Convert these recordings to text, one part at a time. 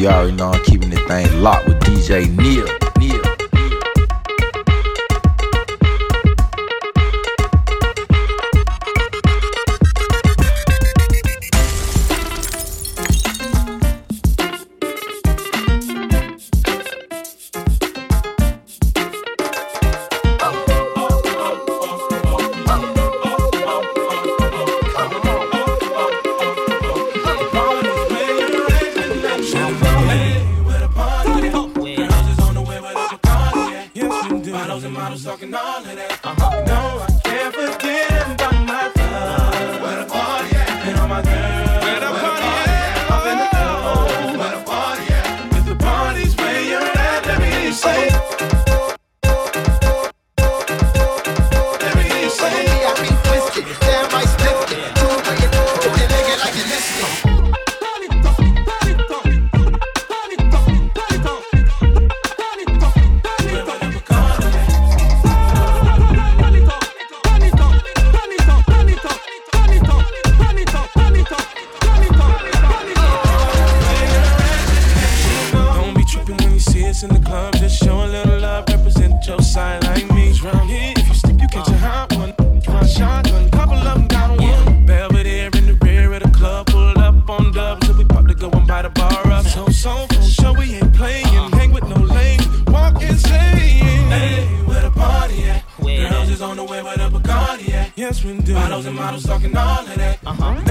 You already know I'm keeping the thing locked with DJ Neil. Just show a little love, represent your side like me. Round here, if you slip, you catch a hot one. Try shotgun, couple of them got one. Belvedere in the rear of the club, pulled up on dubs till we pop to go and buy the bar up. So, so, for sure we ain't playing. Hang with no lame, walk insane. Hey, where the party at? Girls is on the way where the Bacardi at. Yes, we do. Models and models talking all of that. Uh-huh.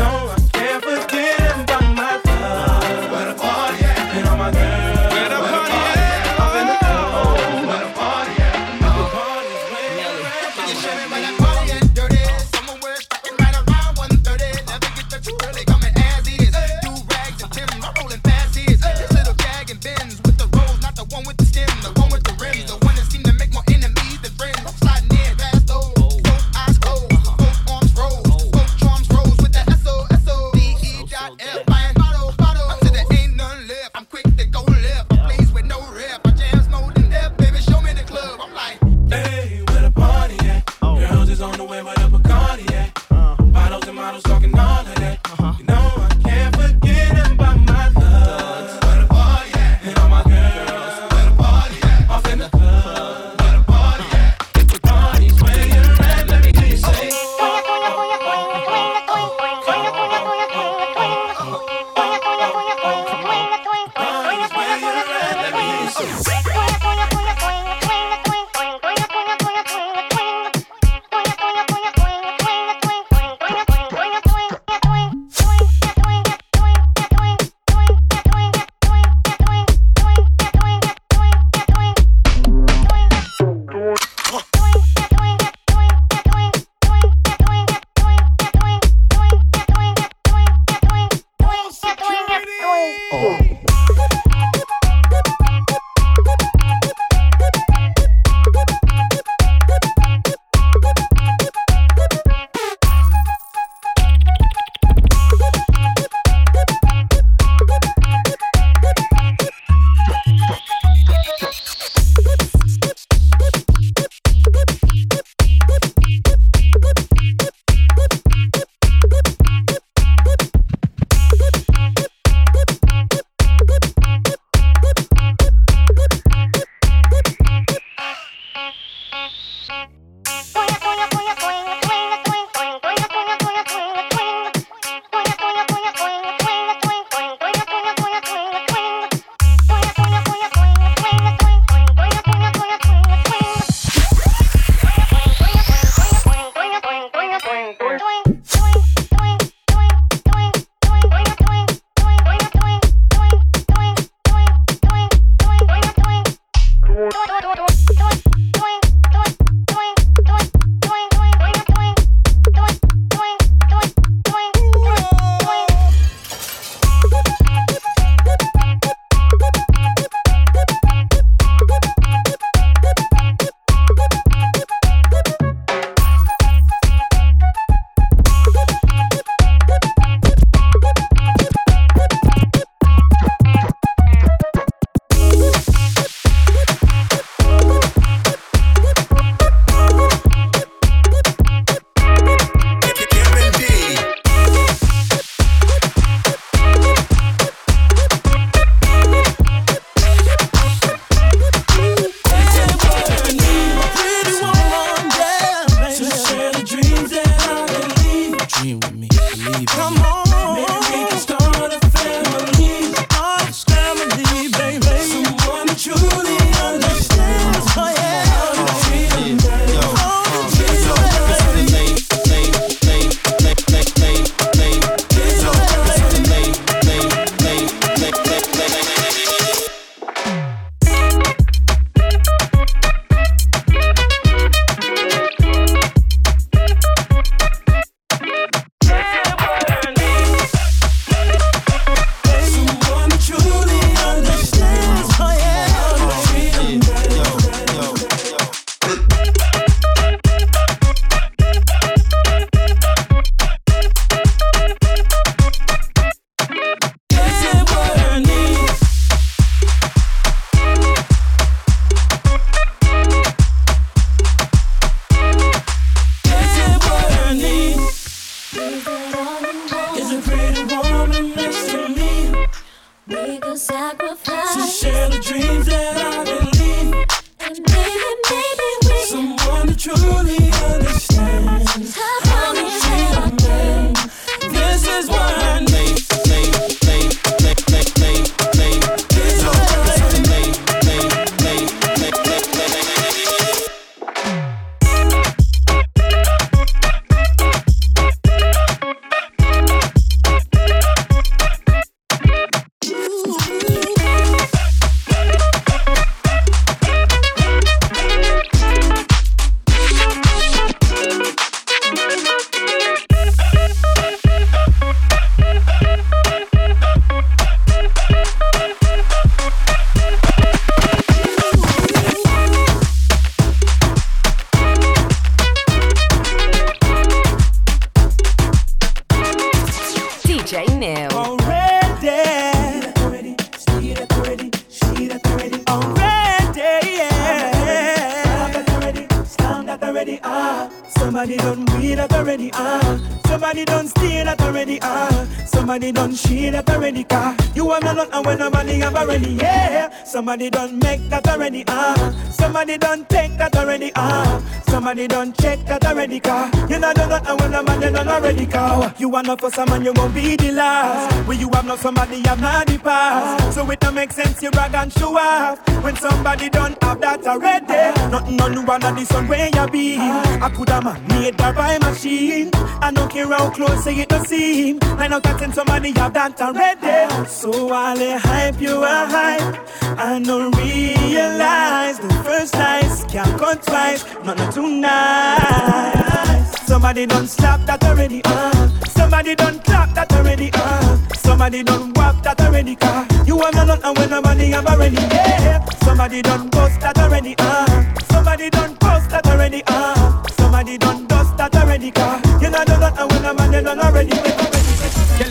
Somebody done make that already, ah. Uh. Somebody done take that already, ah. Uh. Somebody done check that already, car. You know not and when nobody done already, car. You want not for someone, you won't be the last. When you have not somebody, you have not the past. So it don't make sense, you brag and show off. When somebody don't have that already. Nothing on one of the sun where you be. I could have made that by machine. I don't care how close say it don't seem. Nine out of ten somebody have that already. So they hype you a hype, I don't realize the first lies can't go twice. None of tonight. Somebody done slap that already, uh. Somebody done clap that already, uh. Somebody done whap that already, car. You me not and when nobody have already, yeah. Somebody done bust that already, uh. Somebody done post that already, uh. Somebody done dust that already, car. You know done that and when nobody done already,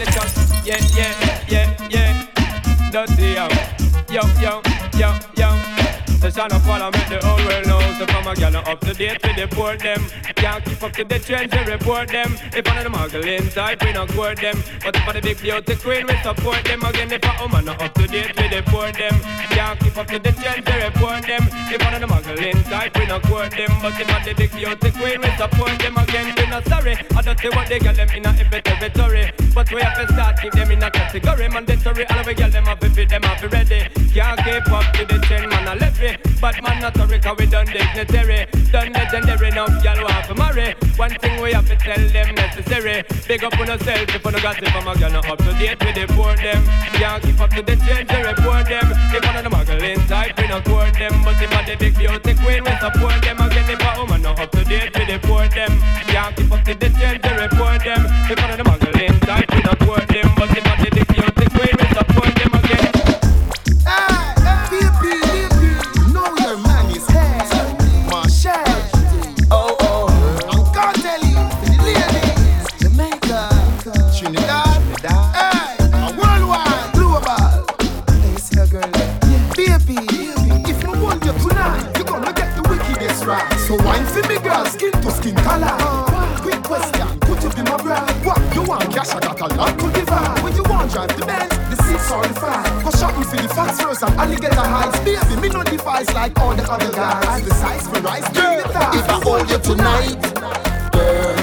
it just, yeah, yeah, yeah, yeah. Dirty, yo, yo, yo, yo, yo. The son of what I make the whole world know. So from a gal up to date the poor them. Can't keep up to the trends and report them. If one of the muggling type, we not court them. But if for the big beauty queen, we support them. Again, if a woman not up to date the poor them. Can't keep up to the trends and report them. If one of the muggling type, we not court them. But if for the big beauty queen, we support them. Again, we not sorry. I don't see what they get them in a every territory. But we have to start keep them in a category. Mandatory, all of we get them up if them up ready. Can't keep up to the trend, man, I left it. But man, not sorry, cause we done dignitary. Done legendary, now y'all want to marry. One thing we have to tell them necessary. Big up on yourself if you no it from a not up to date with the poor them. Can't keep up to the change, they report them. If one of the muggling type, we not court them. But if I the big beauty queen, we support them. Again, if a woman not up to date with the poor them. Can't keep up to the change, they report them. If one of the muggling type, we not court them. So wine for me girl, skin to skin color. Quick question, could you be my bra? What you want? Cash I got a lot to give her. When you want drive the Benz, the seats are fine. Go shopping for the fast first and alligator highs. Baby, me no device like all the other guys. The size for rice, girl. If I hold you tonight, girl,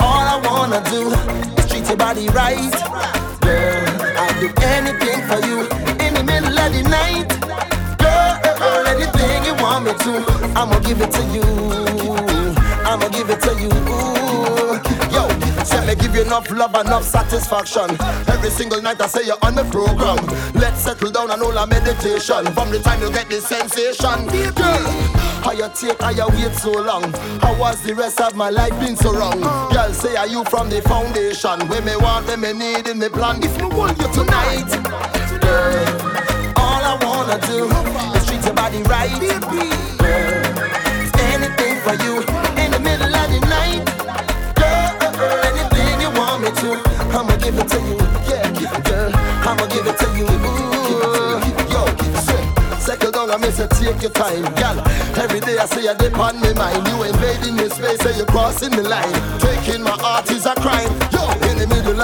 all I wanna do is treat your body right, girl. I'll do anything for you in the middle of the night, girl. Uh, uh, anything you want me to, I'ma give it to you. I'ma give it to you. Yo, say me give you enough love, and enough satisfaction. Every single night I say you're on the program. Let's settle down and all our meditation. From the time you get the sensation, girl. How you take, how you wait so long? How was the rest of my life been so wrong? Girl, say are you from the foundation? Where me want, where me need in me plan. If me want you tonight, girl, all I wanna do body right, anything for you in the middle of the night. Girl, anything you want me to, I'ma give it to you. Yeah, girl, I'ma give it to you. Yo, down and me take your time, girl. Every day I say you dip on me mind. You invading me space, say you crossing the line. Taking my heart is a crime.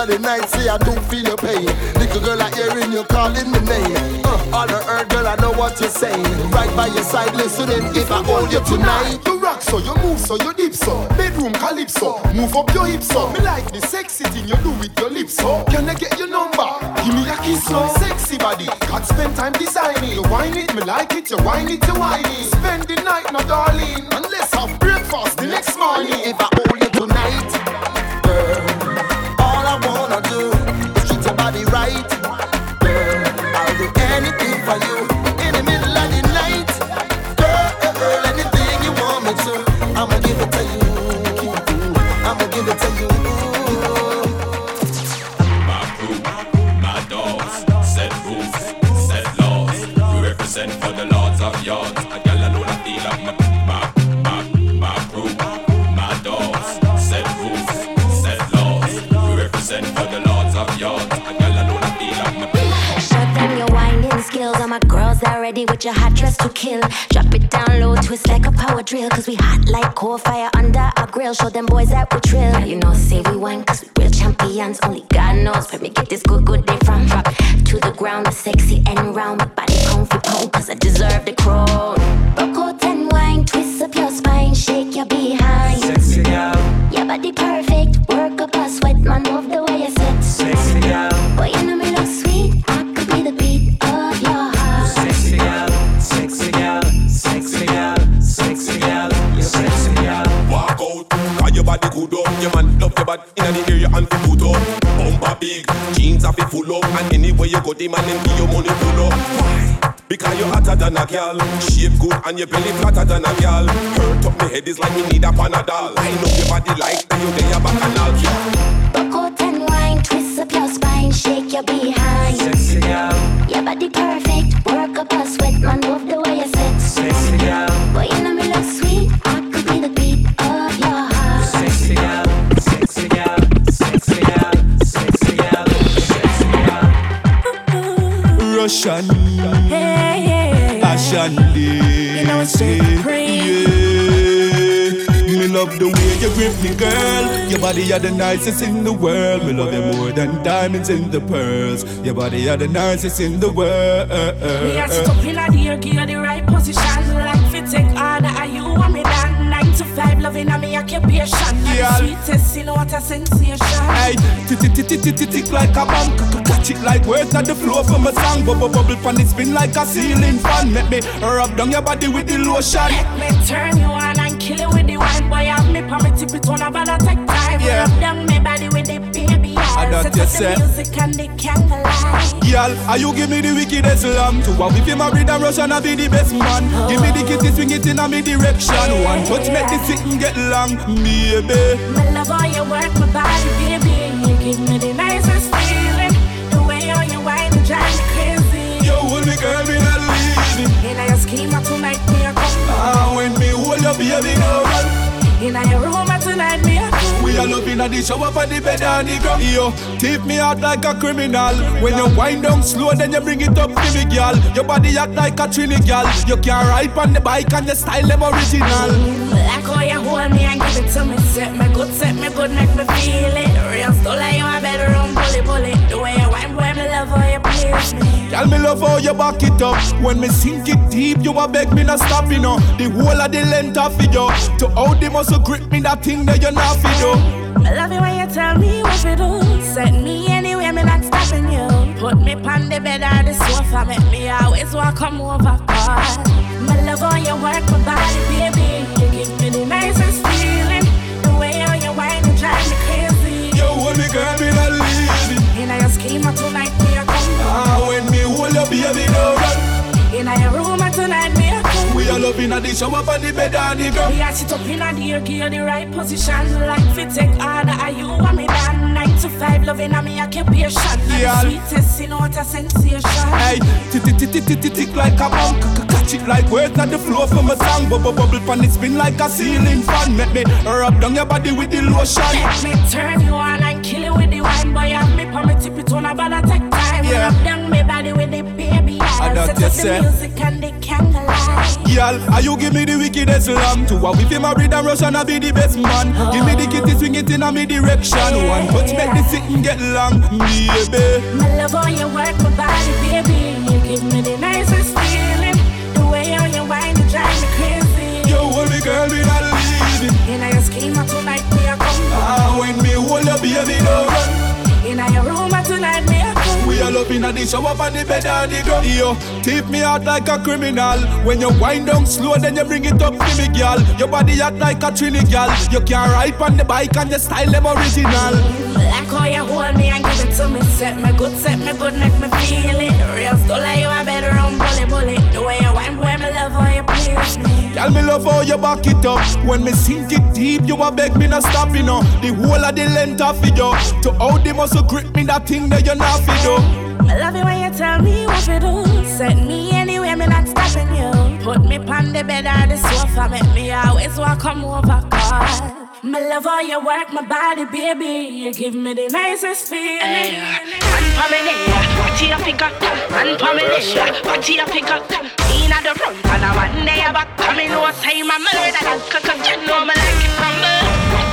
Of the night, say I don't feel your pain. Little girl, I hearing you calling my name. Uh, all the earth, girl, I know what you're saying. Right by your side, listening. If I hold you tonight, you rock so you move so you dip so. Bedroom calypso, move up your hips so. Me like the sexy thing you do with your lips so. Can I get your number? Give me a kiss so. Sexy body, can't spend time designing. You whine it, me like it. You whine it, you whine it. Spend the night, no darling, unless have breakfast the next morning. If I for you your hot dress to kill. Drop it down low, twist like a power drill. Cause we hot like coal fire under our grill. Show them boys that we trill. Yeah, you know, say we wine, cause we real champions. Only God knows where me get this good, good day from. Drop to the ground, the sexy and round. The man them give you money pull up. Why? Because you're hotter than a girl, shape good and your belly flatter than a girl. Hurt up me head is like me need a panadol. I know your body like that you then your back and all. Rock out and wine, twist up your spine, shake your behind. Sexy girl, Your body perfect, the way you grip me, girl. Your body are the nicest in the world. Me love you more than diamonds in the pearls. Your body are the nicest in the world. Me a up in a dear, give you the right position. Like fi take order, are you want me done? Nine to five, loving a me occupation. Yeah. sweetest, you know what a sensation. Hey, tick tick tick tick like a bomb. Catch it like words at the floor from a song. Bubble bubble pan it spin like a ceiling fan. Make me rub down your body with the lotion. Let me turn you on and kill you with the wine. Boy, me pa me tip it on, but I take time. Yeah. Rub down me body with the baby I don't Set up just say- music and the candlelight. Girl, are you give me the wickedest lamb? To if you married and Russian, I be the best man. Give me the kitty, swing it in a me direction. One touch, make the sitting get long Baby, My love, how you work my body, We are loving at the shower for the bed and the ground Yo, tip me out like a criminal When you wind down slow, then you bring it up to me, girl Your body act like a trini, girl You can ride on the bike and your style them original Like how you hold me and give it to me. Set me good, set me good, make me feel it. Real still like you a bedroom bully bully. The way you whine, boy, me love how you please me. Girl, me love how you back it up. When me sink it deep, you a beg me not stop, you know. The whole of the length of it, yo. To how the muscle grip me, that thing that you not fit, yo. I love it when you tell me what to do. Set me anywhere, me not stopping you. Put me on the bed or the sofa, make me always walk come over. Cause my love how you work my body, baby. You give me the nicest feeling. The way how you whine, you drive me crazy. Yo, hold me, girl, me not leaving. In your schema tonight, me a come. We are loving at the shower for the bed and the ground. Are sit up in a dear, give the right position. Like fit take order, are you want me done? Nine to five, loving a me occupation. Yeah. The sweetest, you know what a sensation. Hey, tick tick tick tick tick tick like a bomb. Catch it like words at the floor from a song. Bubble bubble pan it spin like a ceiling fan. Make me rub down your body with the lotion. Let me turn you on and kill you with the wine, boy. Have me pa me tip it on, I take time. Yeah. Rub down me body with the baby I. Set up the music and the candlelight. Girl, are you give me the wickedest lamb To have if you married and Russian, I be the best man Give me the kitty, swing it in a me direction One touch, make the sitting get long Baby, My love how your work my body, baby. You give me the nicest feeling. The way how you whine, you drive me crazy. you hold me girl, me not leaving and In your schema tonight, me a come. Ah, when me hold you, baby, no come. We are loving at the shower for the bed and the ground Yo, tip me out like a criminal When you wind down slow, then you bring it up to me, girl Your body act like a trini, girl You can ride on the bike and your style them original Like how you hold me and give it to me. Set me good, set me good, make me feel it. Real still like you a bedroom bully bully. The way you whine, boy, me love how you please me. Girl, me love how you back it up. When me sink it deep, you a beg me not stop, you know. The whole of the length of it, yo. To how the muscle grip me, that thing that you not fit, yo. I love it when you tell me what to do. Set me anywhere, me not stopping you. Put me on the bed or the sofa, make me always walk come over. Cause my love how you work my body, baby. You give me the nicest feeling. Man Pamela, what you pick up? Man Pamela, what you pick up? In at the front and I one day back. In, no say my murder, up, you know me like it from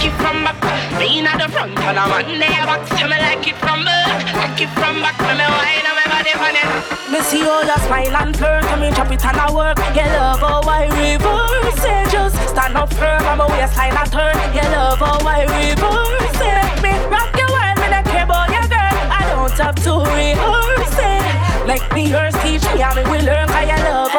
it from back, me at the front and I'm on there back. Tell me like it from back, like it from back. Let me wine on my body on. Me see you just smile and flirt, and me drop it and I work. You love oh, how I reverse it, just stand up firm, I'm a waistline and turn. You love oh, how I reverse it, me rock your world, me not care about your girl. I don't have to rehearse it. Like me yours teach me, and me will learn. 'cause you love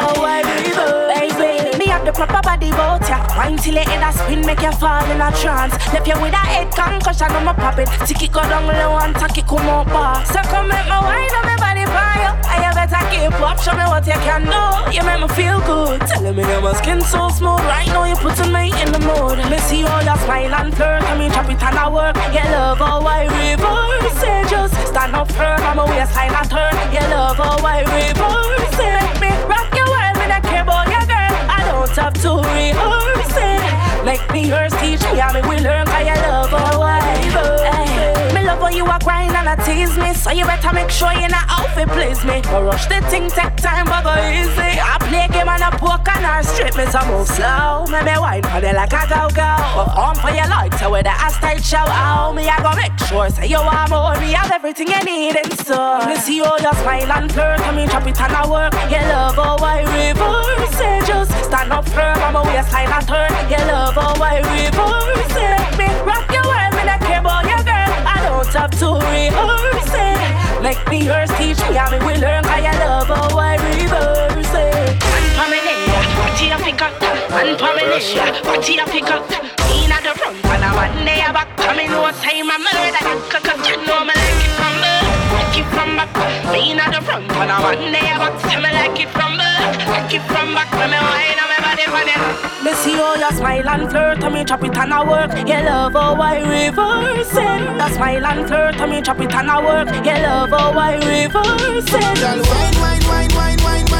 the proper body about ya. Wine till your head a spin, make you fall in a trance. Left you with a head concussion, I'm a pop it. Tick it go down low and tack it come up bar. So come make me wine on me body fire. I you better keep up, show me what you can do. You make me feel good. Telling me that my skin so smooth. Right now you're putting me in the mood. Me see all your smile and flirt, and me drop it and I work. You love how I reverse it. Just stand up firm, I'm a waistline and turn. You love how I reverse yours, teach me how me will learn. 'cause you love how I reverse Me love how you a grind and a tease me. So you better make sure you not outfit please me. Or rush the thing, take time, but go easy. I play game and a poke and a strip me some move slow. Me me wine for like a go go. Perform for your light, so with the ass tight show out. Me I go make sure say you want more. Me have everything you need in store. Me see all your smile and flirt, and me drop it and I work. You love oh, how I reverse it. Just stand up firm, I'm a waistline and turn. You love oh, how I reverse it. Me rock your world, me care about your girl. I don't have to rehearse it. Make me yours, teach me how me will learn. 'cause you love oh, how I reverse a pick up and prominent. Party a pick up. In at the front and a one day a back. Coming no time a murder. You know me like it from back, Like it from back. In at the front and a one day a back. Tell me like it from back, Like it from back. When me wine on my body for them. Me see all your smile and flirt and me chop it and I work. Your love how I reverse it. You smile and flirt and me chop it and I work. Your love how I reverse it. Girl, wine, wine, wine, wine, wine.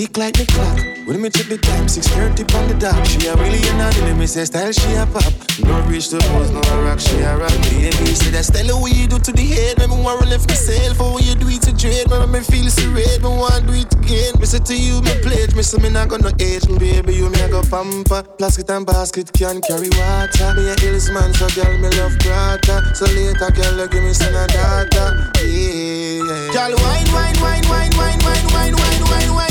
Tick like the clock. When me check the time, 6.30 on the dot. She a really an let me say style she a pop. No reach the pose, no rock, she a rock. Baby, say that style what you do to the head. Make me want to lift myself. For what you do it to dread. Make me feel serene. Me want do it again. Me say to you, me pledge. Me say me not gonna age. Me baby, you me a go pamper. Plastic and basket can carry water. Me a hills man, so girl me love brata. So later, girl, give me some data. Yeah. Girl, wine, wine, wine, wine, wine, wine, wine, wine, wine, wine,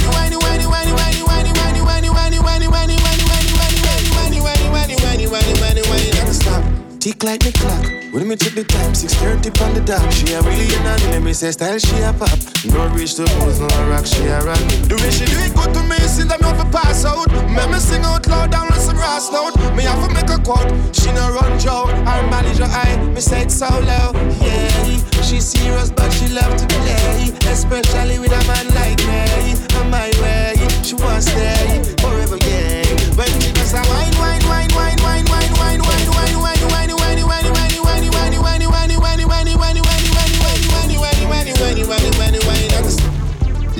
Never stop. Tick like the clock. When me check the time, 6.30 on the dot. She a really an let me say style she a pop. No reach the pose, no rock, she a rock. The way she do it good to me, since I'm have to pass out. Make me sing out loud down with some brass note. Me have to make a quote. She no run joke. Her manager eye, me say it so low. Yeah, she serious but she love to play, especially with a man like me. On my way, she wants stay forever. Yeah, when she does a wine, wine, wine, wine,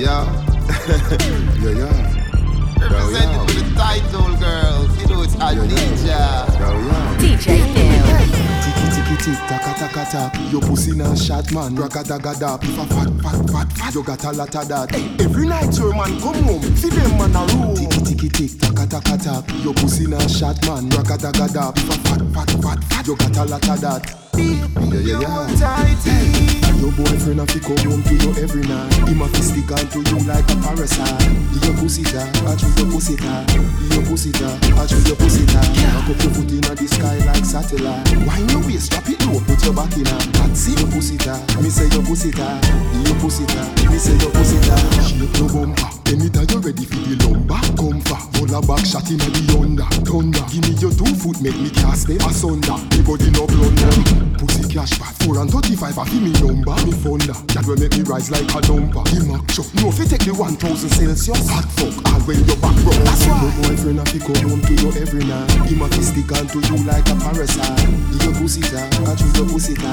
Yeah. yeah, yeah. Representing for the title, girls. You know it's Adija. DJ Neil. Tiki tiki tick, taka taka tak. Your pussy na shot man, ragadagada. If a fat fat fat fat, you got a lot of that. Every night your man come home, see them man a room. Tiki tiki tick, taka taka tak. Your pussy na shot man, ragadagada. If a fat fat fat fat, you got a lot of that. Yeah yeah yeah. Your boyfriend a fi come home to you every night. Him a fi stick on to you like a parasite. Your pussy ta, I choose your pussy ta. Your pussy ta, I choose your pussy ta. Cock up your foot inna the sky like satellite. Wind your waist, drop it low, put your back inna. That's it. Your pussy ta, me say your pussy ta. Your pussy ta, me say your pussy ta. Shake your bumper. Anytime you ready for the lumber, come for Roll a back shot inna the under, thunder. Give me your two foot, make me cast them asunder. Me body no blunder. Pussy cash back, four and thirty-five, I feel me number, me founder. That will make me rise like a dumper. The Mac truck, no fi take the one thousand Celsius. Hot fuck, all when your back rub. That's why. My boyfriend a fi come home to you every night. Him a fi stick on to you like a parasite. Your pussy ta, I choose your pussy ta.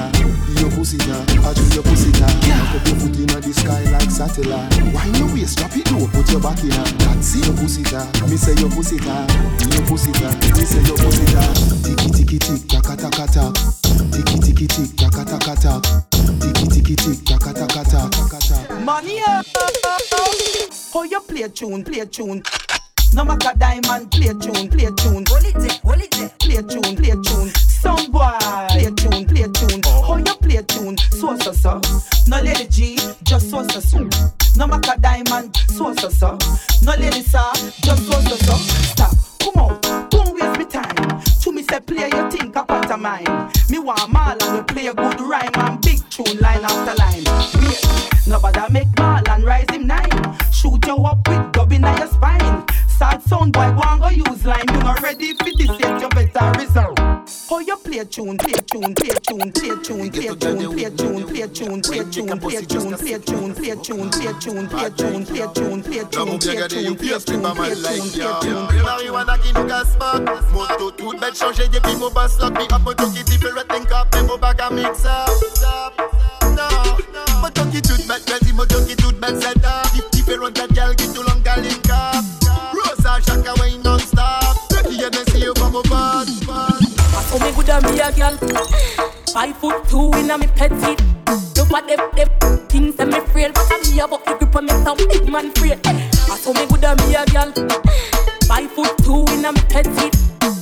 Your pussy ta, I choose your pussy ta. Cock up your foot inna the sky like satellite. Wind your waist, drop it low, put your back inna. That's it. Your pussy ta, me say your pussy ta. Your pussy ta, me say your pussy ta. Tiki tiki tick, taka taka tak. Tiki tiki tick, taka taka tak. Tiki tiki tick, taka taka tak. money. Oh, you play tune, play tune. No matter diamond, play tune, play tune. Hold it there, hold it there. Play tune, play tune. Sound boy, play tune, play tune. Oh, you play tune, so so so. No lady G, just so so so. No matter diamond, so so so. No lady sir, just so so so. Stop, come on, don't waste me time. To me say play your think a pantomime. Me want Marlon play a tune, play a tune, play a tune, play a tune, play a tune, play a tune, play a tune, play a tune, play a tune, play a tune, play a tune, play a tune, play a tune, play a tune, play a tune, play a tune, play a tune, play a tune, play a tune. Marijuana qui nous gasse pas Moto toute bête changée depuis mon bass lock Me up moto qui diffère think up Et mon bag à mix up Non Moto qui toute bête Crazy moto qui toute bête set up Different that girl a girl Five foot two in a me petite Look at them, them things that me frail But I'm here but the grip on me some big man frail I saw me good a me a girl Five foot two in a me petite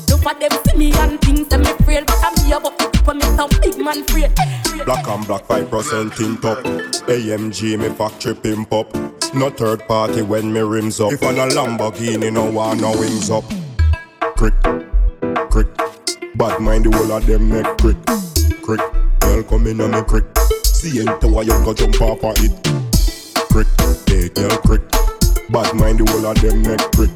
Look at them see me and things that me frail But I'm here but the grip on me some big man frail Black and black, 5% tint up. AMG, me factory pimp up. No third party when me rims up. If on a Lamborghini, no one no wings up. Crick, crick. Bad mind the whole of them make crick, crick. Girl come in on me crick. See into why you go jump off of it. Crick, hey girl crick. Bad mind the whole of them make crick,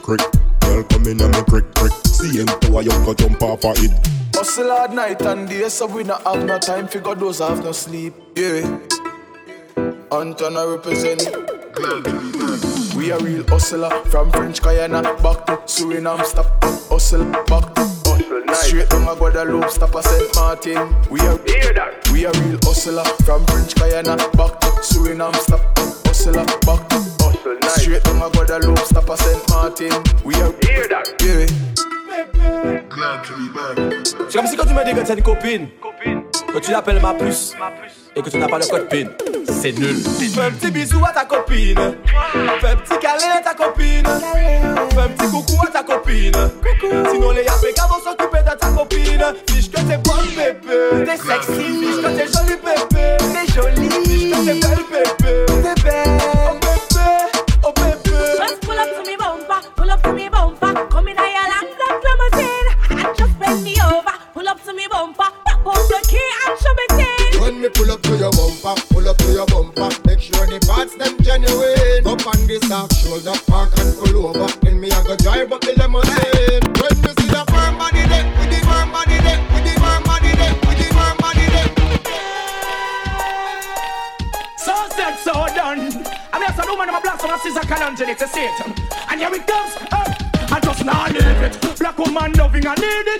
crick. Girl come in on me crick, crick. See into why you go jump off of it. Hustle hard night and day, so we not have no time for God those have no sleep. Yeah. Anton I represent. We a real hustler from French Guyana back to Suriname. Stop hustle back to Straight down a Guadeloupe, stop a Saint Martin. We are we are real hustler from French Guyana back to Suriname. Stop hustler back to Straight down a Guadeloupe, stop a Saint Martin. We are yeah. C'est comme si quand tu me dis que t'as une copine, que tu l'appelles ma puce, et que tu n'as pas le code PIN. C'est nul. Fais un petit bisou à ta copine. Fais un petit câlin à ta copine. Fais un petit coucou à ta copine. Sinon les APK vont s'occuper de ta copine. Fiche que t'es bonne bébé. T'es sexy. Fiche que t'es jolie bébé. T'es jolie. Fiche que t'es belle bébé. T'es belle. Oh bébé. Oh bébé. Just pull up to me bumper, pull up to me bumper. Come in here, long black limousine, and just bend me over. Pull up to me bumper, pop out the key me pull up to your bumper, pull up to your bumper. Make sure the parts them genuine. Up on this half shoulder, park and pull over. Then me I go drive up the limousine. When me see the firm body there, with the firm body there, with the firm body there, with the firm body there. So said, so done. I mean, some woman in my black some scissor cannon to to see it. And here it comes. Uh, I just not leave it. Black woman loving, I need it.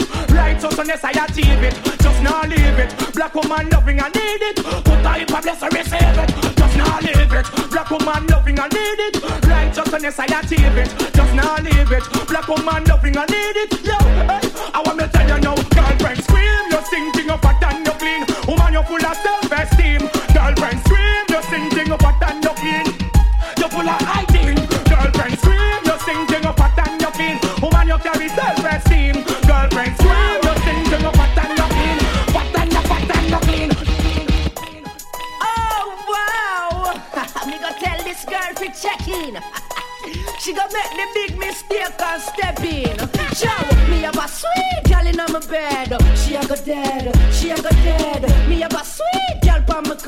Righteous and yes, I achieve it. Just not leave it. Black woman loving, I need it. Put I if I bless, I receive it. Just not leave it. Black woman loving, I need it. Righteous and yes, I achieve it. Just not leave it. Black woman loving, I need it. Yo, hey, I want me tell you now,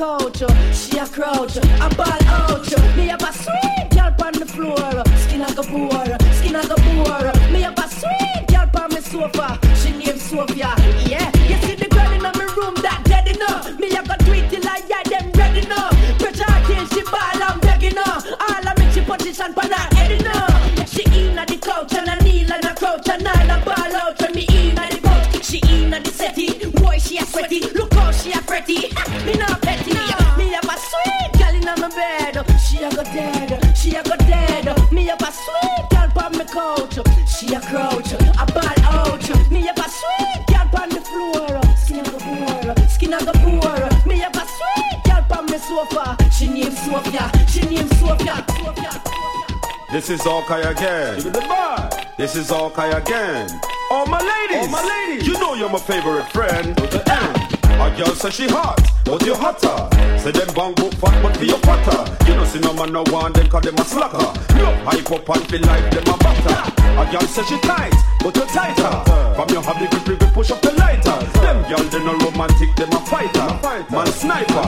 couch. She a crouch. A ball out. Me have a sweet girl on the floor. Skin like a poor. This is Hawkeye again. Give it the vibe. This is Hawkeye again. All my ladies, All my ladies. you know you're my favorite friend. The end. A girl say she hot, but you hotter. Say them bang book fat, but for your fatter. You know see no man no want them 'cause them a slacker. No hype up and feel like them a butter. A girl say she tight, but you tighter. From your have the grip, grip, push up the lighter. Them girl they no romantic, them a fighter. Man sniper.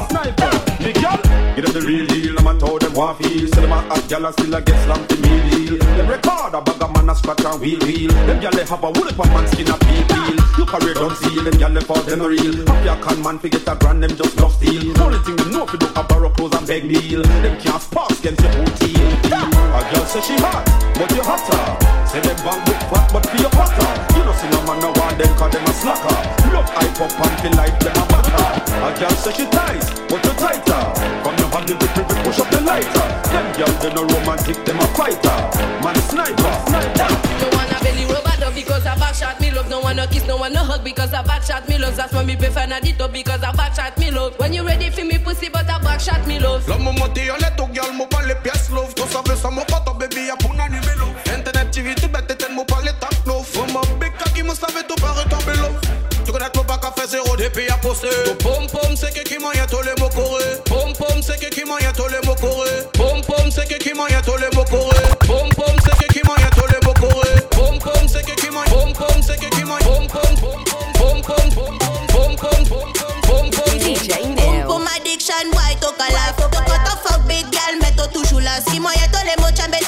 Me girl, get them the real deal. I'm a told them want feel. Say them a hot girl and still a get slammed to me deal. Them record a bag of man a scratch and wheel wheel. Them girl they have a wood up a man skin a peel peel. You carry don't see them girl they fall them real. Happy a con man forget a grand them just love steal. Only thing them know if you do a borrow clothes and beg meal. Them can't spark against your booty. A girl say she hot, but you hotter. Say them bang with fat, but for your hotter. You know see no man no want them 'cause them a slacker. Love hype up and feel like them a butter. A girl say she tight, but you tighter. From your hand the grip, grip, push up the lighter. Them girl they no romantic, them a fighter. Man sniper, sniper. No wanna belly rubber dub because I back shot me love. No wanna kiss, no wanna hug because I back shot me love. That's why me prefer not it up because I back shot me love. When you ready for me pussy, but I back shot me love. La mamma ti alle tu gal mo pa le pièces love Tu savais ça mo foto baby ya puna ni melo Internet activité bête et tellement pas les techno. Faut mon qui me savait tout par retomber l'eau. Tu connais que pas qu'à faire zéro depuis à poster. Pom pom, c'est que qui m'en tous les mots corés. Pom pom, c'est que qui m'en tous les mots corés. Pom pom, c'est que qui m'en tous les mots corés. Pom pom, c'est que qui m'en tous les mots corés. Pom pom, c'est que qui m'en Pom pom, c'est que qui m'en Pom pom, pom pom, pom pom, pom pom, pom pom, pom pom. DJ Neo. Pom pom addiction, why talk a laugh? Talk a fuck big girl, mais toujours là. Si moi y'a tous les mots, chambé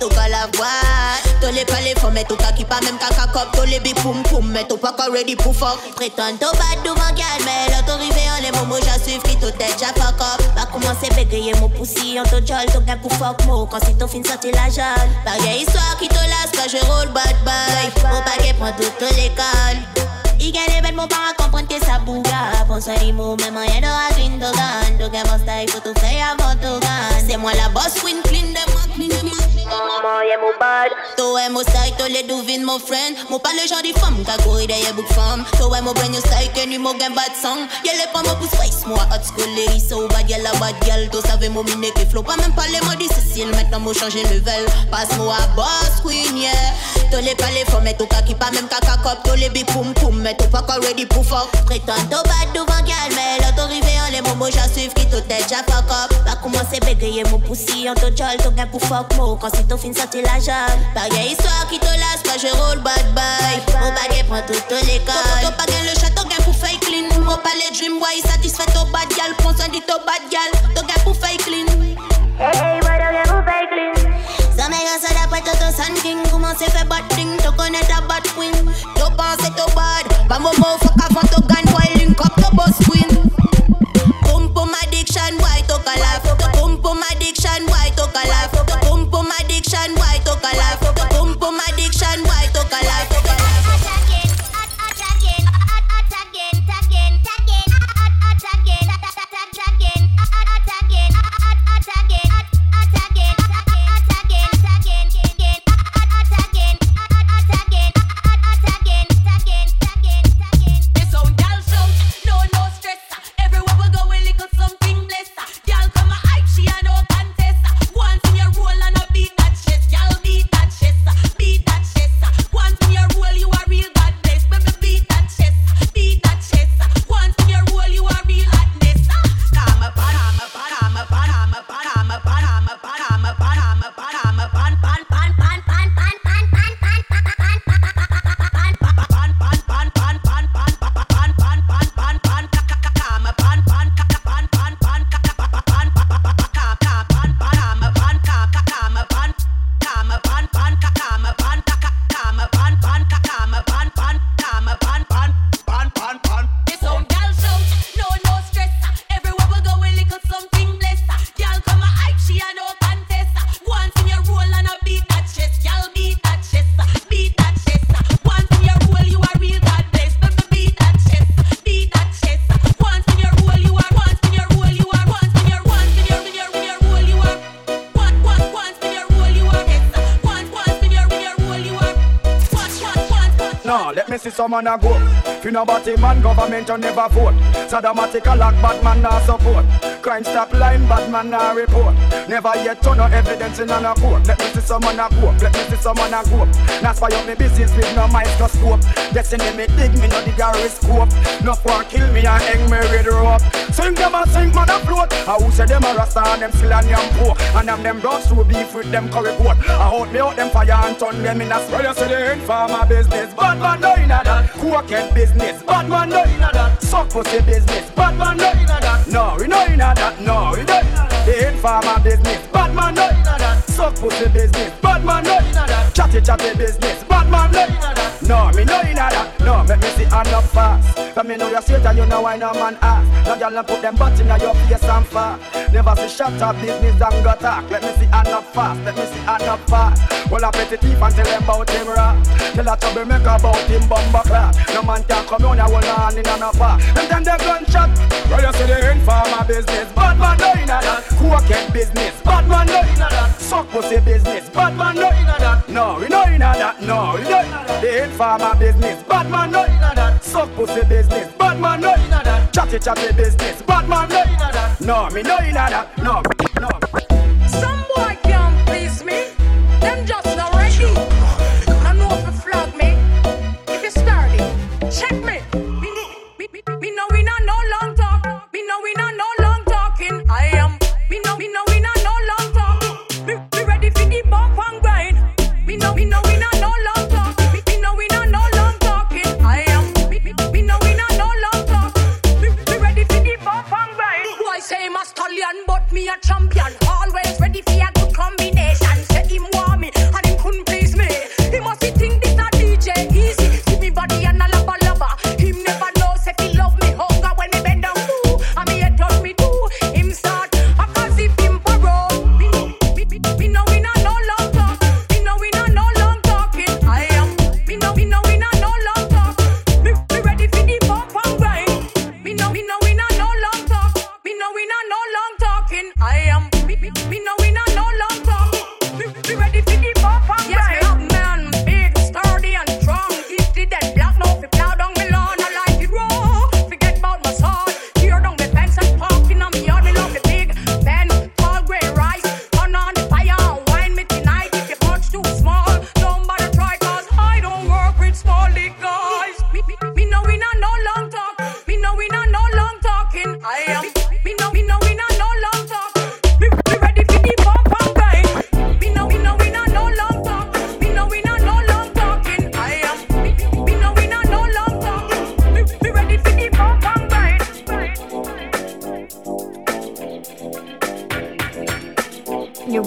toka la voix Tole pa le fom, eto ka ki pa menm kaka kop Tole bi poum poum, eto pa ka ready pou fok Pretan to bat duvan gal, men lò to rive an le momo jan suiv ki to tet jan up. Pa koumanse begeye mou pousi, an to jol, to gen pou fok mou fin sorti la jol Parye iswa ki to las, ka je roule bad boy Mou pake pran tout to l'ekol I gen le bet mou para kompren ke bouga Pon sa di mou, men man yen do a clean to gan To gen mon style, foto fey la boss, win clean de e mou bad. To e mou psycho, le do vin mou friend. Mou pa le jan di fam, ka kou ide ye bouk fam To e mou bren yo psycho, ni mou gen bad song. Ye le pa mou pou space, mou a hot school Le isse bad yel a bad yel To save mou mine ke flow, pa men pale mou disicil Metnan mou chanje level, pas mou a boss queen, yeah. To le pale fom, et ou ka ki pa men kaka kop To le bi poum poum, et ou pa ready pou fok Prétend to bad devan gal, men lot orive an le mou mou jan suiv Ki to tête, jan fuck up. Pa komanse begaye mou poussi, an to jol, to gen pou fok mou Kan si to fin sa sorti la jalle. Pareil histoire qui te lasse, quand je roll bad boy. Mon baguette prend l'école. Ton pas gain le château, gain pour fake clean. Mon pas les dream, boy, satisfait au bad gal. Prends soin du top bad gal, ton gain pour fake clean. Hey, boy, ton gain pour fake clean. Ça m'a ça d'après tout ton sun king Comment c'est fait bad thing, tu connais ta bad queen Tu penses que bad, mot, fuck avant ton gun Boy, link up the boss queen man a go. Fi no body man, government you never vote. Saddamatic a lock, bad man support. Crime stop line, bad man report. Never yet turn no evidence in on a court. Let me see someone a go. Let me see someone a go. Now spy up me business with no microscope. Destiny me dig me no the gyroscope. No for kill me and hang me with rope. Sing them a sing man a float. I who say them a rasta and them still a yam poor. And them them brought to beef with them curry coat. I hold me out them fire and turn them in a spray. You say they ain't farmer business. Bad man no inna that. Cokehead business. Bad man no inna that. Suck pussy business. Bad man no inna that. No, we no inna that. No, we no inna. They farmer business. Bad man no inna that. Suck pussy business. Bad man no inna that. Chatty chatty business. Bad man no inna that. No, me no inna that. No, make me see hand up fast. Cause me know you're straight and you know why no man. Now y'all not put them butt in your face and fast. Never see shut up business and go talk. Let me see hand up fast. Let me see hand up fast. Well, I petty thief and tell them about him rap. Tell a trouble make about him bumper clap. No man can come on, I will hand in and up. And then the gunshot. Well, you see the informer business. Bad man no inna that. Cokehead business. Bad man no inna that. Suck pussy business. Bad man no inna that. No, we no inna that. No, we no inna that. The informer business. Bad man no inna that. Suck pussy business. Bad man no inna that. Chatty chatty business. Bad man no inna that. No, me no inna that. No, no.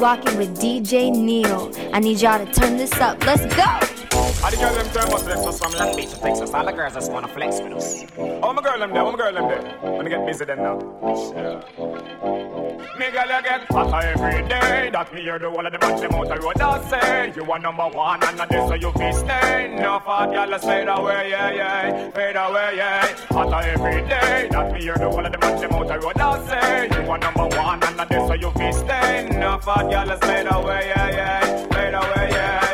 Rocking with DJ Neil. I need y'all to turn this up. Let's go. All the girls them thermos from Long Beach to Texas. All the girls just wanna flex with us. Oh my girl them there, oh my girl them there. Wanna get busy then now. Me girl you get hotter every day. That me hear the whole of the man them out the road. I say you are number one and not this so you be stay. No fat girl let's fade away, yeah yeah, fade away, yeah. Hotter every day. That me hear the whole of the man them out the road. I say you are number one and not this so you be stay. No fat girl let's fade away, yeah yeah, fade away, yeah. yeah.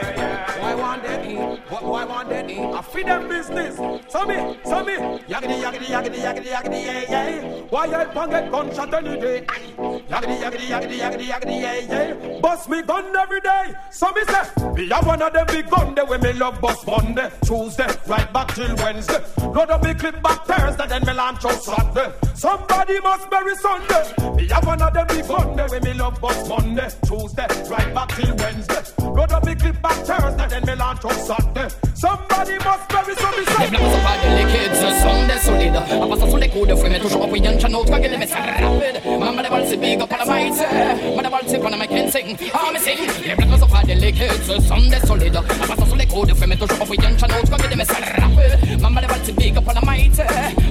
Feed them business. So me, so me, yaggity yaggity yaggity yaggity yaggity yeah yeah. Why I pan get gunshot any day? Aye. Yaggity yaggity yaggity yaggity yeah yeah. Bust me gun every day. So me say, me have one of them big gun there when me love bust Monday, Tuesday, right back till Wednesday. Load up me clip back Thursday, then me launch out Saturday. Somebody must bury Sunday. Me have one of them big gun there when me love bust Monday, Tuesday, right back till Wednesday. Load up me clip back Thursday, then me launch out Saturday. Somebody must bury some me Les blancs sont pas des liquides, ce sont des solides. En passant sur les coups de fouet, mais toujours en un channel, toi, mais c'est rapide. Maman de balle, c'est big mic, Maman de balle, c'est pas my can sing. Ah, mais sing. Les blancs sont pas des liquides, ce sont des solides. En passant sur les coups de fouet, mais toujours en un channel, toi, mais c'est rapide. Maman de balle, c'est big up on the mic,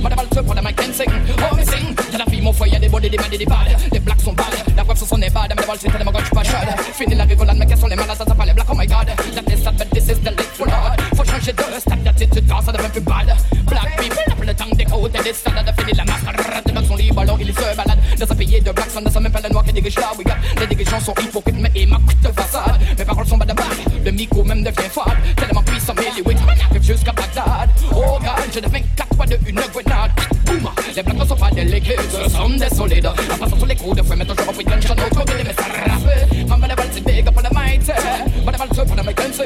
Maman de balle, c'est pas my can sing. Oh, mais sing. J'ai la fille, mon foyer, des body, des mains, des balles. Les blacks sont balles, la web, ce sont des balles. Maman de balle, c'est tellement gauche, je suis pas chaude. Fini la rigolade, mais quels sont les malades, ça, ça parle les les salades, fini la mascarade. Les sont libres alors ils se baladent. Dans un pays de blagues, ça ne sont même pas les noirs qui dirigent la ah. brigade. Les dirigeants sont hypocrites, mais ils marquent de façade. Mes paroles sont badabac, le micro même devient fade. Tellement puissant, mais les wits arrivent jusqu'à Bagdad. Oh god, je deviens quatre fois de une grenade. Boum, les blagues ne sont pas des liquides, ce sont des solides. En passant sur les coups de feu, maintenant je repris gunshot au côté des messages. Maman, la balle, c'est big up on the might. C'est pour la mécanisme.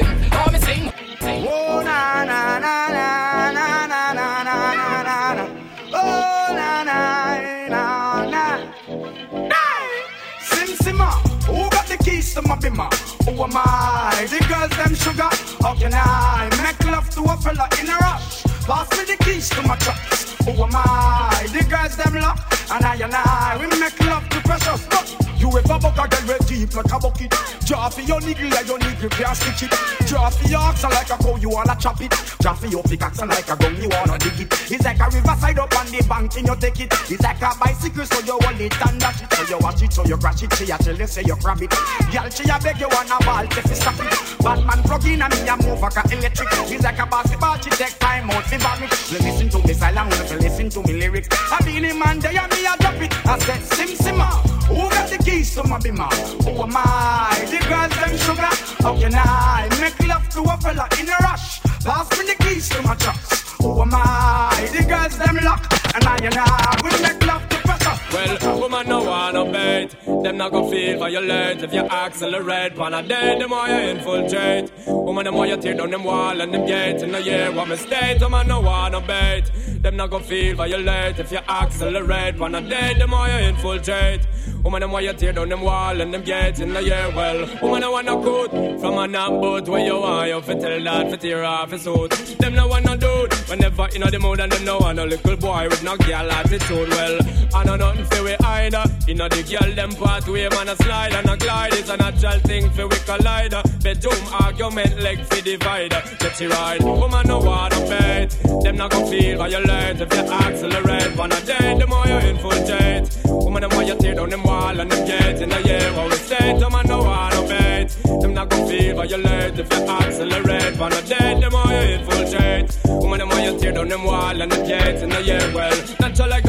Uh, who am I? The girls them sugar. How can I make love to a fella in a rush? Pass me the keys to my trucks. Who am I? The girls them lock, and I and I we make love to precious. But you ever buck a girl with deep like a bucket? Draw for your niggle like your niggle can't stitch it. Draw for your oxen like a cow, you wanna chop it. Draw for your pickaxe like a gun, you wanna dig it. It's like a riverside up on the bank and you take it. It's like a bicycle, so you hold it and dash it. So you watch it, so you crash it. She a tell you say you grab it. Girl, she a beg you wanna ball, if you stop it. Batman plug in and me a move like a electric. It's like a basketball, she take time out, fi vomit. Listen to me silent, listen to me lyrics. I be the man, they and me a drop it. I said, Sim Simma, who got the keys to my bimmer? Who am I? The girls them sugar. How can I make love to a fella in a rush? Pass me the keys to my trucks. Who am I? The girls them lock, and I and I will make love to pressure. Well, woman no wanna bait Them not go feel violate If you accelerate Pan a day, the more you infiltrate? Woman, the more you tear down them wall and them gates In the year, what mistake Woman no wanna bait Them not go feel violate If you accelerate Pan a day, the more you infiltrate? Woman, the more you tear down them wall and them gates in the year Well, woman, I wanna good From a knock boat where you want You fit tell that, fit tear off his suit. Them no wanna dude. Whenever you know the mood and them no want a little boy with no girl attitude Well, I know nothing for we either. You know the girl them pathway man a slide and a glide. It's a natural thing for we collider. Bedroom argument leg for divider. Get you right, woman no wanna bet. Them not gonna feel violate if you accelerate. One a day, the more you infiltrate. Woman the more you tear down them wall and them gates in the year. What we say, the man no wanna bet. Them not gonna feel violate if you accelerate. One a day, the more you infiltrate. Woman the more you tear down them wall and them gates in the year. Well, natural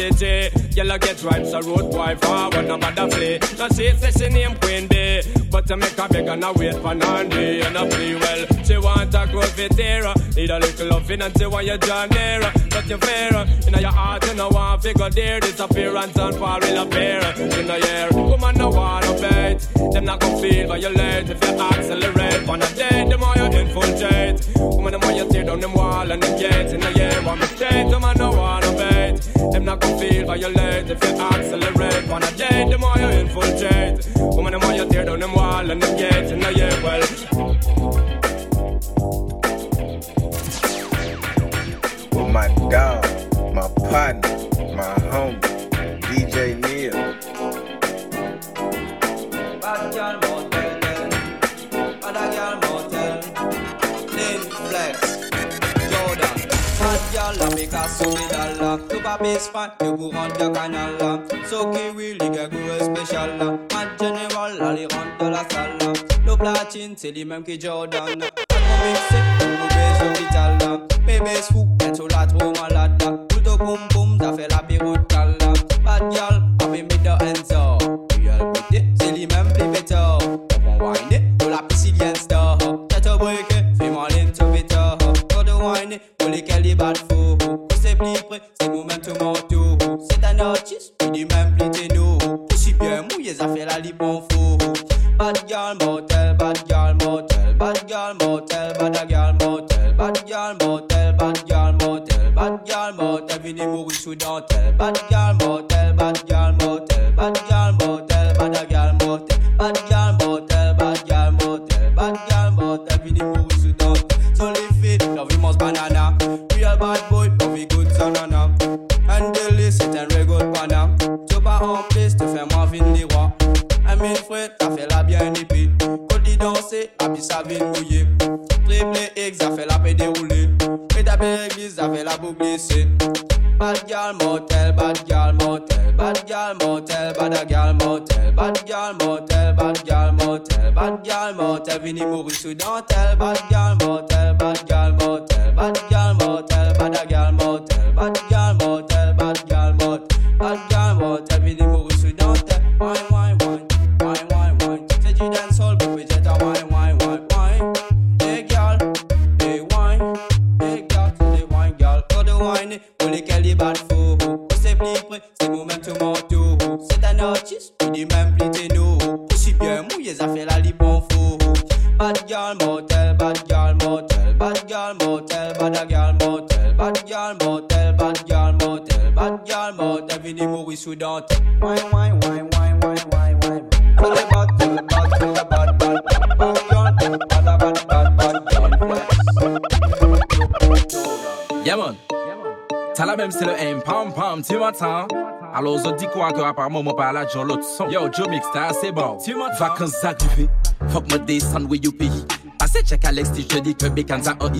a fruit. Yellow get right, so road boy forward, no matter play. Now she say she name Queen Bee, but to make a beg and a wait for Nandi and a play well. She want a fit need a little loving and she want you join there. But you fair, in your heart you know want figure there, disappearance and fall will appear. In the year, woman no wanna bait, them not gonna feel violate if you accelerate. On a day, the more you infiltrate, woman the more you tear down them wall and them gates. In the year, one mistake, the man no bait, them not gonna feel violate if you accelerate. On a day, the more you infiltrate, woman the more you tear down them wall and them gates. In the year, well. With my dog, my partner, my homie, DJ Neil. Bad girl La make a souris dollar. Tu pas basement, tu courant de canal là. So qui gars gros spécial là. En général, rentrent de la là. Le platine, c'est les mêmes que Jordan. Bébé fou, être sur la trop malade. Tout au boum boum, ça pam m'entends Alors je dis quoi que apparemment mon pas là John l'autre son. Yo Joe Mix t'as assez bon. Vacances arrivées. Fuck me descendre où you pays. Passez check Alex si je te dis que Bécan ça oi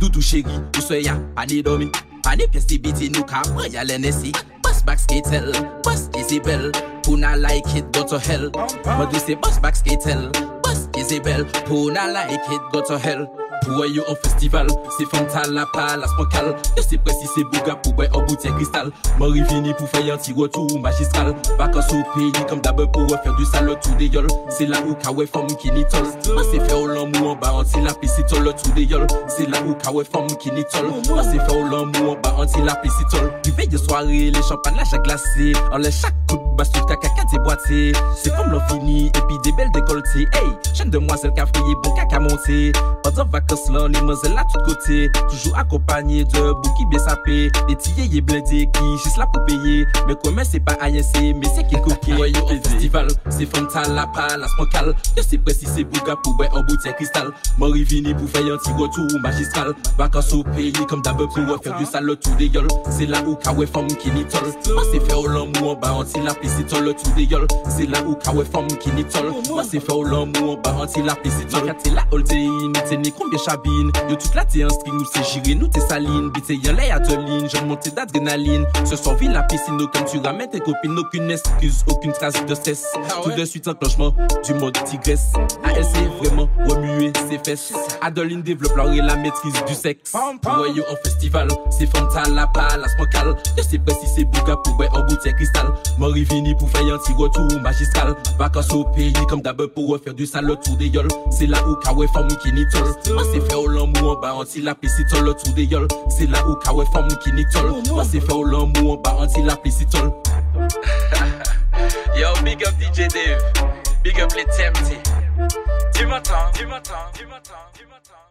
Doudou chéri, où soyez ya, pas ni domi Pas ni pièce biti nous car y'a l'NSI Boss back skatel, boss Isabel Puna like it, go to hell. Moi dis c'est boss back skatel, boss Isabel Puna like it, go to hell pou wè yo an festival Se fantal la palas pankal Yo se presi se bouga pou wè an boutien kristal Mwen rivini pou fè yon ti wotou magistral. Vakans ou peyi kom dabe pou wè fèr du sal Lotou de yol, se la ou ka wè fòm ki ni tol Mwen se fè ou lan mou an ba an ti la pisitol Lotou de yol, se la ou ka wè fòm ki ni tol Mwen se fè ou lan mou an ba an ti la pisitol Prive yo soare, le champan la chak glase An le chak kout de basse tout caca déboîté C'est comme l'on fini. Et puis des belles décolletées Hey, jeune demoiselle qui a frié bon caca monté. Pendant vacances là, les mozelles à tous côtés Toujours accompagné de bouquets bien sapés. Des tillés et blindés qui juste là pour payer. Mais comment c'est pas c'est mais c'est qu'il coquille Ouais yo festival, c'est Fanta la palace mocal Yo c'est précis c'est bouga pour boire en bouteille cristal. Mori vini pour faire un petit retour magistral. Vacances au pays comme d'hab pour faire du sale tout des yols C'est là où kawe femme qui n'y tol Moi c'est fait au l'amour bas anti la pisitol tu deyol Se oh, oh. la ou kawe fom ki nitol Mase fe ou lan mou an ba an te la pisitol Makate la ol te in, te ne konbyen chabin Yo tout la te an string, nou se jirin, nou te salin Bite yon le adeline, jen monte d'adrenaline Se sorvi la piscine, aucun tu ramènes tes copines. Aucune excuse, aucune trace de stress Tout de suite enclenchement du monde tigresse. A vraiment remuer ses fesses. Adeline développe leur et la maîtrise du sexe. Voyez en festival, c'est frontal, la palace bancale. Je sais pas si c'est bouga pour en bouteille cristal. Mon rivière vini pour faire un petit retour magistral Vacances au pays comme d'hab pour refaire du sale tour des yols C'est là où kawe femme qui n'y tol c'est fait au l'amour en bas anti la piscitol tour des yols C'est là où kawe femme qui n'y tol c'est fait au l'amour en bas anti la piscitol Yo big up DJ Dave. Big up les TMT tu m'entends, tu m'entends, tu m'entends, tu m'entends